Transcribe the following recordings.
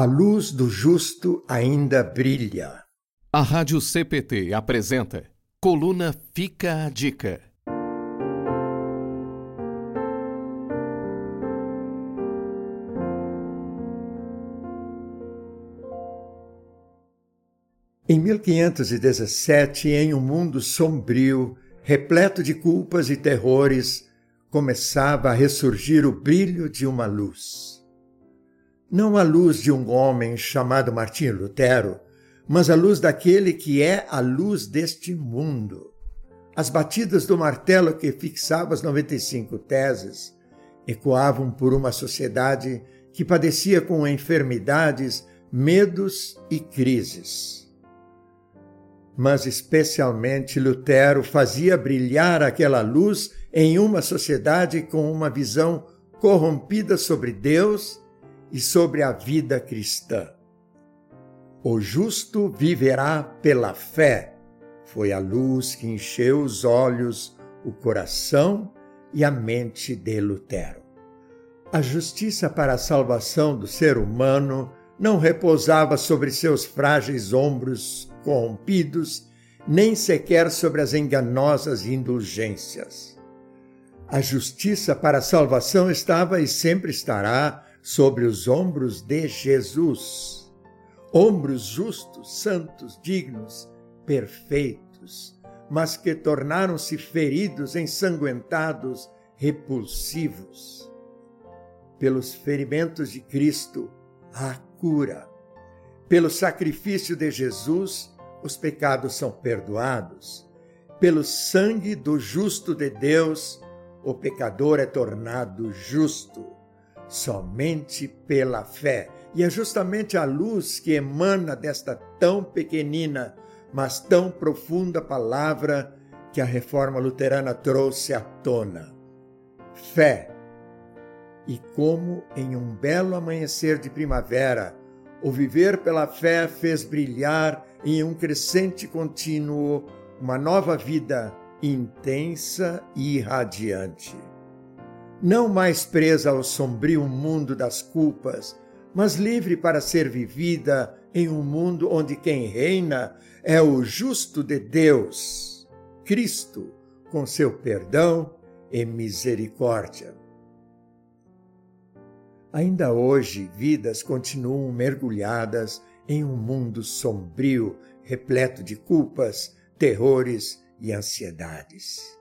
A luz do justo ainda brilha. A Rádio CPT apresenta Coluna Fica a Dica. Em 1517, em um mundo sombrio, repleto de culpas e terrores, começava a ressurgir o brilho de uma luz. Não a luz de um homem chamado Martinho Lutero, mas a luz daquele que é a luz deste mundo. As batidas do martelo que fixava as 95 teses ecoavam por uma sociedade que padecia com enfermidades, medos e crises mas especialmente Lutero fazia brilhar aquela luz em uma sociedade com uma visão corrompida sobre Deus e sobre a vida cristã. O justo viverá pela fé. Foi a luz que encheu os olhos, o coração e a mente de Lutero. A justiça para a salvação do ser humano não repousava sobre seus frágeis ombros corrompidos, nem sequer sobre as enganosas indulgências. A justiça para a salvação estava e sempre estará sobre os ombros de Jesus. Ombros justos, santos, dignos, perfeitos, mas que tornaram-se feridos, ensanguentados, repulsivos. Pelos ferimentos de Cristo, há cura. Pelo sacrifício de Jesus, os pecados são perdoados. Pelo sangue do justo de Deus, o pecador é tornado justo. Somente pela fé. E é justamente a luz que emana desta tão pequenina, mas tão profunda palavra que a reforma luterana trouxe à tona. Fé. E como em um belo amanhecer de primavera, o viver pela fé fez brilhar em um crescente contínuo uma nova vida intensa e radiante. Não mais presa ao sombrio mundo das culpas, mas livre para ser vivida em um mundo onde quem reina é o justo de Deus, Cristo, com seu perdão e misericórdia. Ainda hoje, vidas continuam mergulhadas em um mundo sombrio, repleto de culpas, terrores e ansiedades.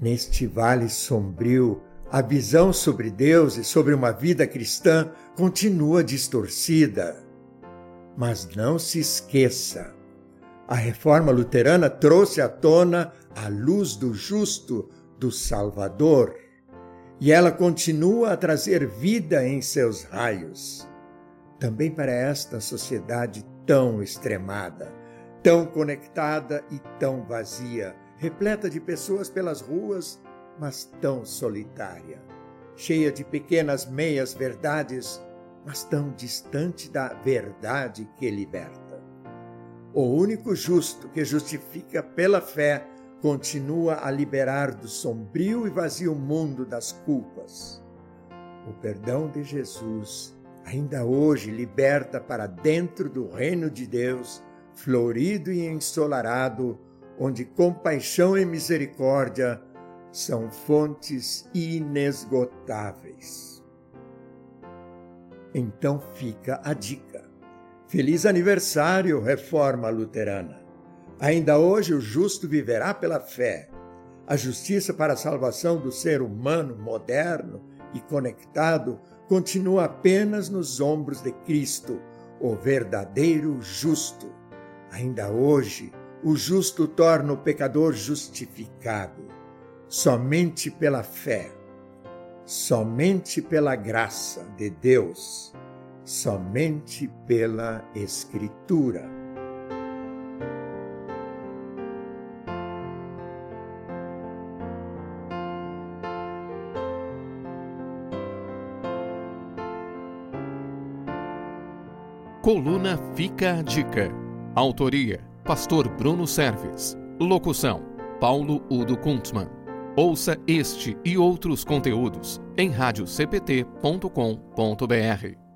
Neste vale sombrio, a visão sobre Deus e sobre uma vida cristã continua distorcida. Mas não se esqueça, a reforma luterana trouxe à tona a luz do justo, do Salvador e ela continua a trazer vida em seus raios. Também para esta sociedade tão extremada, tão conectada e tão vazia, repleta de pessoas pelas ruas, mas tão solitária, cheia de pequenas meias verdades, mas tão distante da verdade que liberta. O único justo que justifica pela fé continua a liberar do sombrio e vazio mundo das culpas. O perdão de Jesus ainda hoje liberta para dentro do reino de Deus, florido e ensolarado, onde compaixão e misericórdia são fontes inesgotáveis. Então fica a dica. Feliz aniversário, Reforma Luterana! Ainda hoje o justo viverá pela fé. A justiça para a salvação do ser humano moderno e conectado continua apenas nos ombros de Cristo, o verdadeiro justo. Ainda hoje, o justo torna o pecador justificado, somente pela fé, somente pela graça de Deus, somente pela Escritura. Coluna Fica a Dica. Autoria: Pastor Bruno Serves. Locução: Paulo Udo Kuntzmann. Ouça este e outros conteúdos em radiocpt.com.br.